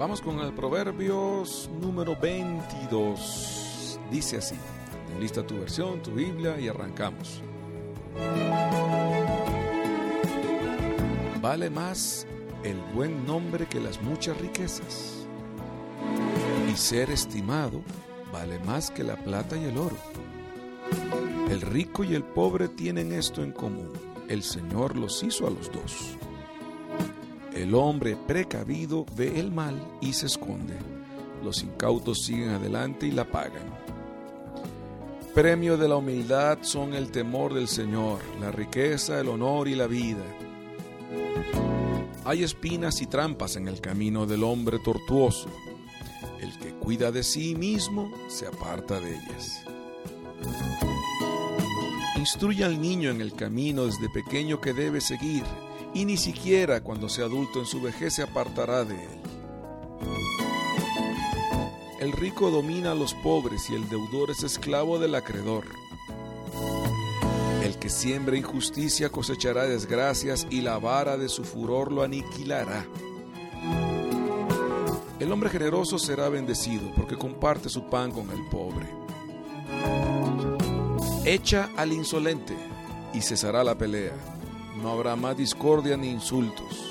Vamos con el Proverbios número 22. Dice así, lista tu versión, tu Biblia y arrancamos. Vale más el buen nombre que las muchas riquezas. Y ser estimado vale más que la plata y el oro. El rico y el pobre tienen esto en común. El Señor los hizo a los dos. El hombre precavido ve el mal y se esconde. Los incautos siguen adelante y la pagan. Premio de la humildad son el temor del Señor, la riqueza, el honor y la vida. Hay espinas y trampas en el camino del hombre tortuoso. El que cuida de sí mismo se aparta de ellas. Instruye al niño en el camino desde pequeño que debe seguir, y ni siquiera cuando sea adulto en su vejez se apartará de él. El rico domina a los pobres y el deudor es esclavo del acreedor. El que siembra injusticia cosechará desgracias y la vara de su furor lo aniquilará. El hombre generoso será bendecido porque comparte su pan con el pobre. Echa al insolente y cesará la pelea. No habrá más discordia ni insultos.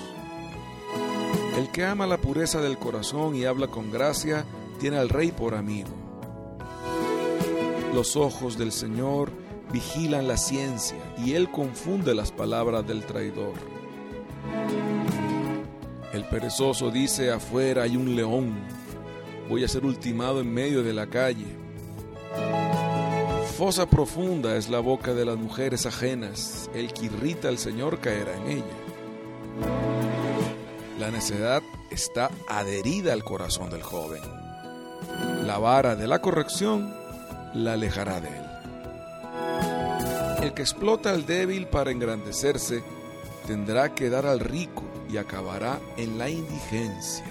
El que ama la pureza del corazón y habla con gracia, tiene al rey por amigo. Los ojos del Señor vigilan la ciencia y Él confunde las palabras del traidor. El perezoso dice, afuera hay un león, voy a ser ultimado en medio de la calle. Fosa profunda es la boca de las mujeres ajenas, el que irrita al Señor caerá en ella. La necedad está adherida al corazón del joven. La vara de la corrección la alejará de él. El que explota al débil para engrandecerse tendrá que dar al rico y acabará en la indigencia.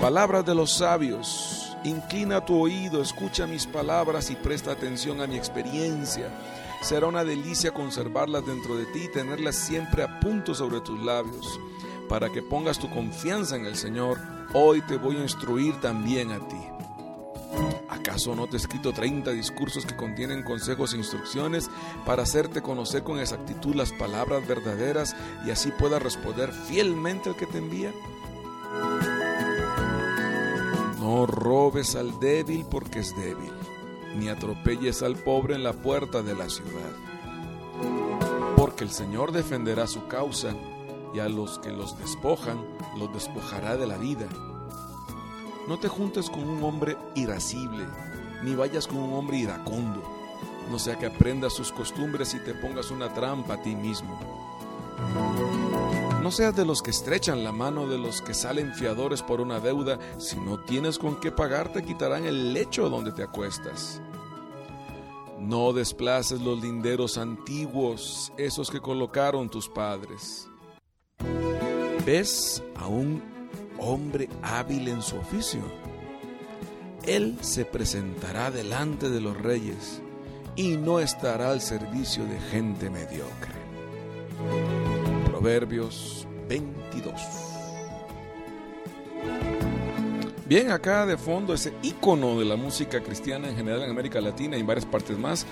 Palabras de los sabios. Inclina tu oído, escucha mis palabras y presta atención a mi experiencia. Será una delicia conservarlas dentro de ti y tenerlas siempre a punto sobre tus labios. Para que pongas tu confianza en el Señor, hoy te voy a instruir también a ti. ¿Acaso no te he escrito 30 discursos que contienen consejos e instrucciones para hacerte conocer con exactitud las palabras verdaderas y así puedas responder fielmente al que te envía? No robes al débil porque es débil, ni atropelles al pobre en la puerta de la ciudad. Porque el Señor defenderá su causa y a los que los despojan los despojará de la vida. No te juntes con un hombre irascible, ni vayas con un hombre iracundo, no sea que aprendas sus costumbres y te pongas una trampa a ti mismo. No seas de los que estrechan la mano de los que salen fiadores por una deuda, si no tienes con qué pagar te quitarán el lecho donde te acuestas. No desplaces los linderos antiguos, esos que colocaron tus padres. ¿Ves a un hombre hábil en su oficio? Él se presentará delante de los reyes y no estará al servicio de gente mediocre. Proverbios 22. Bien, acá de fondo ese icono de la música cristiana en general en América Latina y en varias partes más.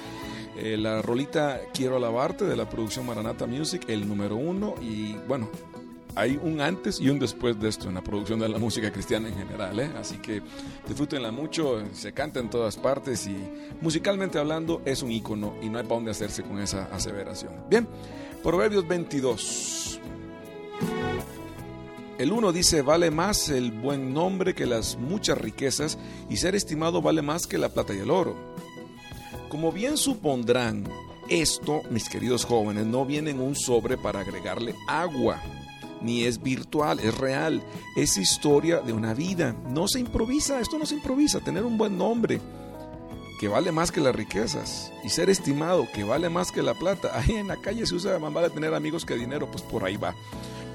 Eh, la rolita Quiero alabarte de la producción Maranata Music, el número uno. Y bueno, hay un antes y un después de esto en la producción de la música cristiana en general. ¿eh? Así que disfrútenla mucho, se canta en todas partes y musicalmente hablando es un icono y no hay para dónde hacerse con esa aseveración. Bien, Proverbios 22. El uno dice, vale más el buen nombre que las muchas riquezas y ser estimado vale más que la plata y el oro. Como bien supondrán, esto, mis queridos jóvenes, no viene en un sobre para agregarle agua ni es virtual, es real, es historia de una vida. No se improvisa, esto no se improvisa, tener un buen nombre que vale más que las riquezas y ser estimado que vale más que la plata. Ahí en la calle se usa más vale tener amigos que dinero, pues por ahí va.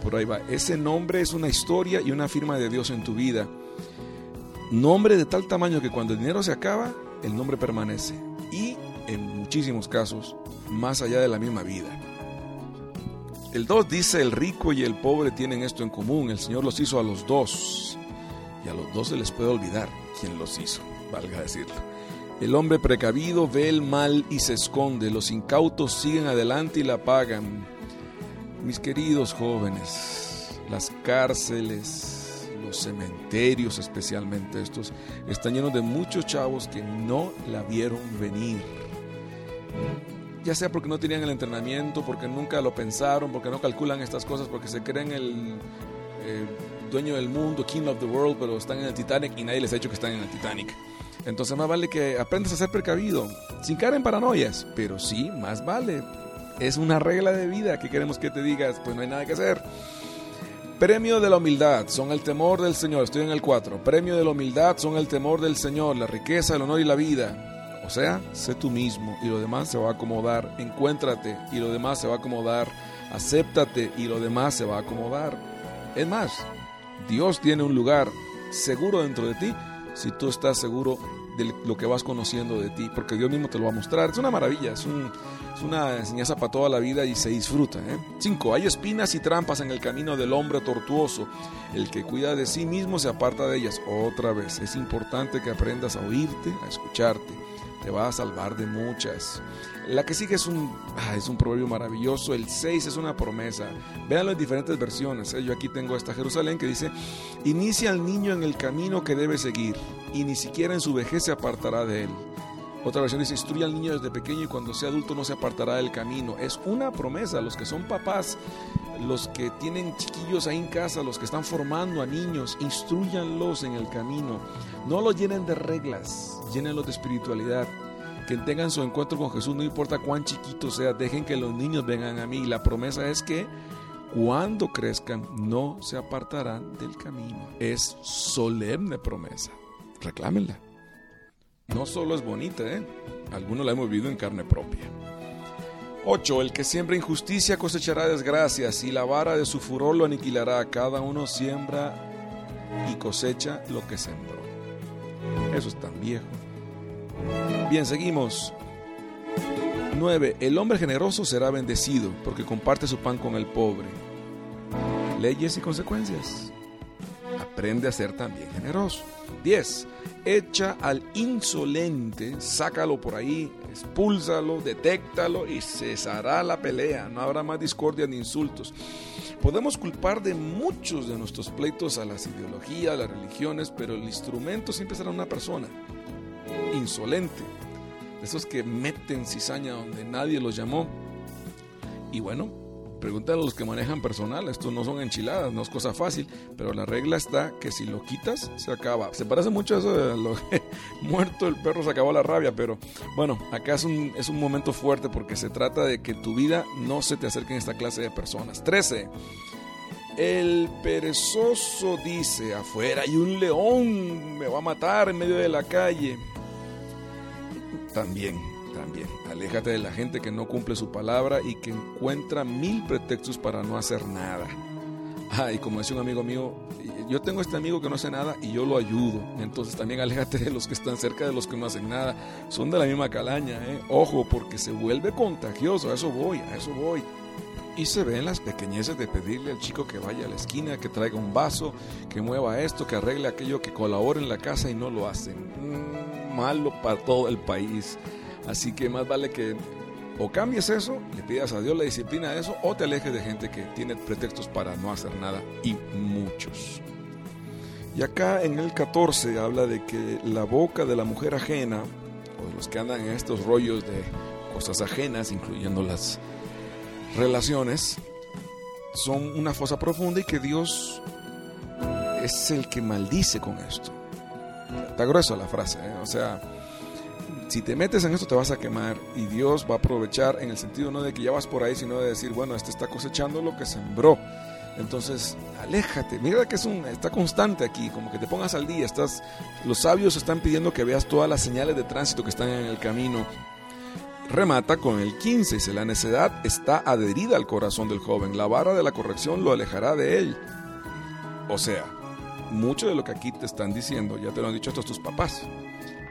Por ahí va. Ese nombre es una historia y una firma de Dios en tu vida. Nombre de tal tamaño que cuando el dinero se acaba, el nombre permanece. Y en muchísimos casos, más allá de la misma vida. El 2 dice, el rico y el pobre tienen esto en común, el Señor los hizo a los dos, y a los dos se les puede olvidar quién los hizo, valga decirlo. El hombre precavido ve el mal y se esconde, los incautos siguen adelante y la pagan. Mis queridos jóvenes, las cárceles, los cementerios especialmente estos, están llenos de muchos chavos que no la vieron venir ya sea porque no tenían el entrenamiento, porque nunca lo pensaron, porque no calculan estas cosas, porque se creen el eh, dueño del mundo, king of the world, pero están en el Titanic y nadie les ha dicho que están en el Titanic. Entonces más vale que aprendas a ser precavido, sin caer en paranoias, pero sí, más vale. Es una regla de vida que queremos que te digas, pues no hay nada que hacer. Premio de la humildad son el temor del Señor, estoy en el 4. Premio de la humildad son el temor del Señor, la riqueza, el honor y la vida. O sea, sé tú mismo y lo demás se va a acomodar. Encuéntrate y lo demás se va a acomodar. Acéptate y lo demás se va a acomodar. Es más, Dios tiene un lugar seguro dentro de ti si tú estás seguro de lo que vas conociendo de ti, porque Dios mismo te lo va a mostrar. Es una maravilla, es, una enseñanza para toda la vida y se disfruta. 5. ¿eh? Hay espinas y trampas en el camino del hombre tortuoso. El que cuida de sí mismo se aparta de ellas. Otra vez, es importante que aprendas a oírte, a escucharte te va a salvar de muchas. La que sigue es un, ah, es un proverbio maravilloso. El 6 es una promesa. Véanlo en diferentes versiones. ¿eh? Yo aquí tengo esta Jerusalén que dice, inicia al niño en el camino que debe seguir y ni siquiera en su vejez se apartará de él. Otra versión dice, instruye al niño desde pequeño y cuando sea adulto no se apartará del camino. Es una promesa. Los que son papás, los que tienen chiquillos ahí en casa, los que están formando a niños, instruyanlos en el camino. No los llenen de reglas, llénenlos de espiritualidad. Que tengan su encuentro con Jesús, no importa cuán chiquito sea, dejen que los niños vengan a mí. La promesa es que cuando crezcan no se apartarán del camino. Es solemne promesa. Reclámenla no solo es bonita, ¿eh? algunos la hemos vivido en carne propia. 8. El que siembra injusticia cosechará desgracias y la vara de su furor lo aniquilará. Cada uno siembra y cosecha lo que sembró. Eso es tan viejo. Bien, seguimos. 9. El hombre generoso será bendecido porque comparte su pan con el pobre. Leyes y consecuencias. Aprende a ser también generoso. 10 echa al insolente, sácalo por ahí, expúlsalo, detéctalo y cesará la pelea. No habrá más discordia ni insultos. Podemos culpar de muchos de nuestros pleitos a las ideologías, a las religiones, pero el instrumento siempre será una persona insolente, esos que meten cizaña donde nadie los llamó. Y bueno, Pregúntale a los que manejan personal, esto no son enchiladas, no es cosa fácil, pero la regla está que si lo quitas, se acaba. Se parece mucho a eso de lo que muerto el perro se acabó la rabia, pero bueno, acá es un, es un momento fuerte porque se trata de que tu vida no se te acerque en esta clase de personas. 13. El perezoso dice, afuera hay un león, me va a matar en medio de la calle. También también. Aléjate de la gente que no cumple su palabra y que encuentra mil pretextos para no hacer nada. Ah, y como decía un amigo mío, yo tengo este amigo que no hace nada y yo lo ayudo. Entonces también aléjate de los que están cerca de los que no hacen nada. Son de la misma calaña, ¿eh? Ojo, porque se vuelve contagioso. A eso voy, a eso voy. Y se ven las pequeñeces de pedirle al chico que vaya a la esquina, que traiga un vaso, que mueva esto, que arregle aquello, que colabore en la casa y no lo hacen. Mm, malo para todo el país. Así que más vale que o cambies eso, le pidas a Dios la disciplina de eso, o te alejes de gente que tiene pretextos para no hacer nada, y muchos. Y acá en el 14 habla de que la boca de la mujer ajena, o de los que andan en estos rollos de cosas ajenas, incluyendo las relaciones, son una fosa profunda y que Dios es el que maldice con esto. Está grueso la frase, ¿eh? o sea, si te metes en esto te vas a quemar y Dios va a aprovechar en el sentido no de que ya vas por ahí, sino de decir, bueno, este está cosechando lo que sembró. Entonces, aléjate. Mira que es un, está constante aquí, como que te pongas al día. Estás, los sabios están pidiendo que veas todas las señales de tránsito que están en el camino. Remata con el 15, dice, la necedad está adherida al corazón del joven, la vara de la corrección lo alejará de él. O sea, mucho de lo que aquí te están diciendo, ya te lo han dicho estos tus papás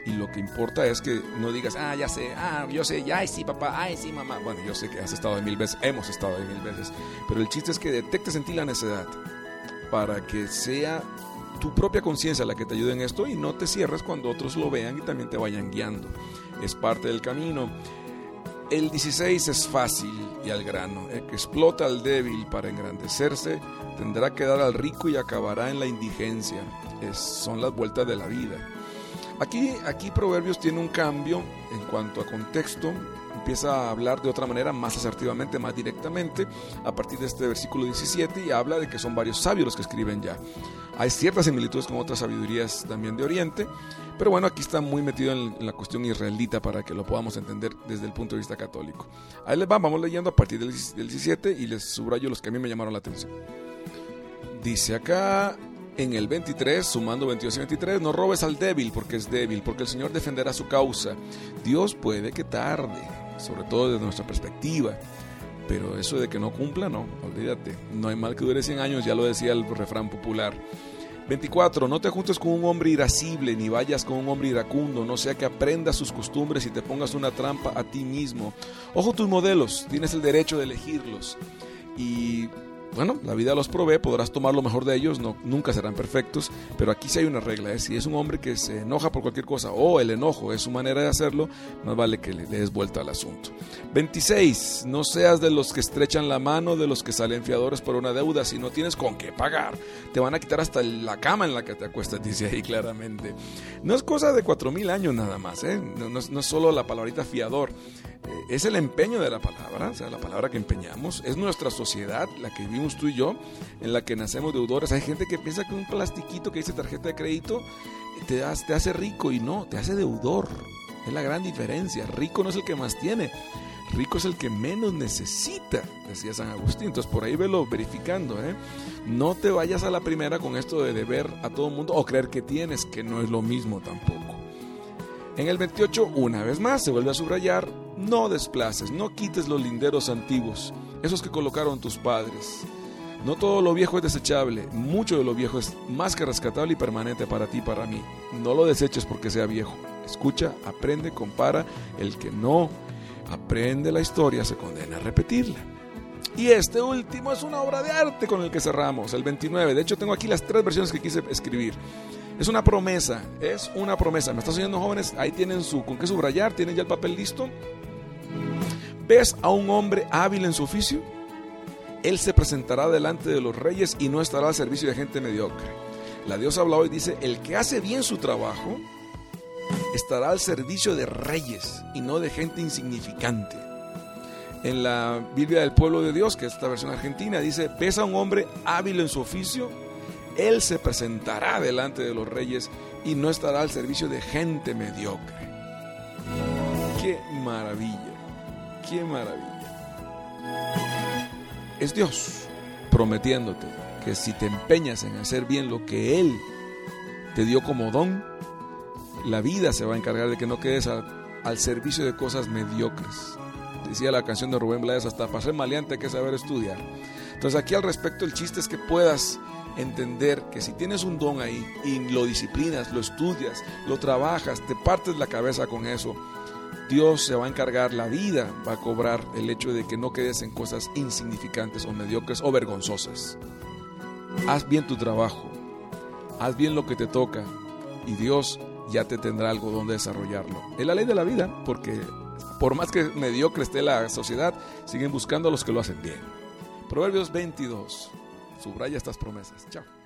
Y lo que importa es que no digas, ah, ya sé, ah, yo sé, ay, sí, papá, ay, sí, mamá. Bueno, yo sé que has estado de mil veces, hemos estado de mil veces. Pero el chiste es que detectes en ti la necedad para que sea tu propia conciencia la que te ayude en esto y no te cierres cuando otros lo vean y también te vayan guiando. Es parte del camino. El 16 es fácil y al grano. El que explota al débil para engrandecerse tendrá que dar al rico y acabará en la indigencia. Es, son las vueltas de la vida. Aquí, aquí Proverbios tiene un cambio en cuanto a contexto. Empieza a hablar de otra manera, más asertivamente, más directamente, a partir de este versículo 17 y habla de que son varios sabios los que escriben ya. Hay ciertas similitudes con otras sabidurías también de Oriente, pero bueno, aquí está muy metido en, la cuestión israelita para que lo podamos entender desde el punto de vista católico. Ahí les va, vamos leyendo a partir del, 17 y les subrayo los que a mí me llamaron la atención. Dice acá en el 23, sumando 22 y 23, no robes al débil porque es débil, porque el Señor defenderá su causa. Dios puede que tarde, sobre todo desde nuestra perspectiva. Pero eso de que no cumpla, no, olvídate. No hay mal que dure 100 años, ya lo decía el refrán popular. 24. No te juntes con un hombre irascible, ni vayas con un hombre iracundo, no sea que aprendas sus costumbres y te pongas una trampa a ti mismo. Ojo tus modelos, tienes el derecho de elegirlos. Y bueno, la vida los provee, podrás tomar lo mejor de ellos, no, nunca serán perfectos, pero aquí sí hay una regla, ¿eh? si es un hombre que se enoja por cualquier cosa o el enojo es su manera de hacerlo, más vale que le, des vuelta al asunto. 26. No seas de los que estrechan la mano, de los que salen fiadores por una deuda, si no tienes con qué pagar, te van a quitar hasta la cama en la que te acuestas, dice ahí claramente. No es cosa de cuatro mil años nada más, ¿eh? no, es, no es solo la palabrita fiador, eh, es el empeño de la palabra, o sea, la palabra que empeñamos, es nuestra sociedad, la que vivimos tú y yo, en la que nacemos deudores. Hay gente que piensa que un plastiquito que dice tarjeta de crédito te, te hace rico y no, te hace deudor. Es la gran diferencia. Rico no es el que más tiene, rico es el que menos necesita, decía San Agustín. Entonces por ahí velo verificando. ¿eh? No te vayas a la primera con esto de deber a todo el mundo o creer que tienes, que no es lo mismo tampoco. En el 28, una vez más, se vuelve a subrayar, no desplaces, no quites los linderos antiguos, esos que colocaron tus padres. No todo lo viejo es desechable, mucho de lo viejo es más que rescatable y permanente para ti y para mí. No lo deseches porque sea viejo. Escucha, aprende, compara. El que no aprende la historia se condena a repetirla. Y este último es una obra de arte con el que cerramos, el 29. De hecho, tengo aquí las tres versiones que quise escribir. Es una promesa, es una promesa. ¿Me estás oyendo, jóvenes? Ahí tienen su, con qué subrayar, tienen ya el papel listo. ¿Ves a un hombre hábil en su oficio? Él se presentará delante de los reyes y no estará al servicio de gente mediocre. La diosa habla hoy dice, el que hace bien su trabajo estará al servicio de reyes y no de gente insignificante. En la Biblia del pueblo de Dios, que es esta versión argentina, dice, ¿ves a un hombre hábil en su oficio? Él se presentará delante de los reyes y no estará al servicio de gente mediocre. Qué maravilla, qué maravilla. Es Dios prometiéndote que si te empeñas en hacer bien lo que Él te dio como don, la vida se va a encargar de que no quedes al, servicio de cosas mediocres. Decía la canción de Rubén Blades, hasta para ser maleante hay que saber estudiar. Entonces aquí al respecto el chiste es que puedas entender que si tienes un don ahí y lo disciplinas, lo estudias, lo trabajas, te partes la cabeza con eso, Dios se va a encargar, la vida va a cobrar el hecho de que no quedes en cosas insignificantes o mediocres o vergonzosas. Haz bien tu trabajo, haz bien lo que te toca y Dios ya te tendrá algo donde desarrollarlo. Es la ley de la vida, porque por más que mediocre esté la sociedad, siguen buscando a los que lo hacen bien. Proverbios 22. Subraya estas promesas. Chao.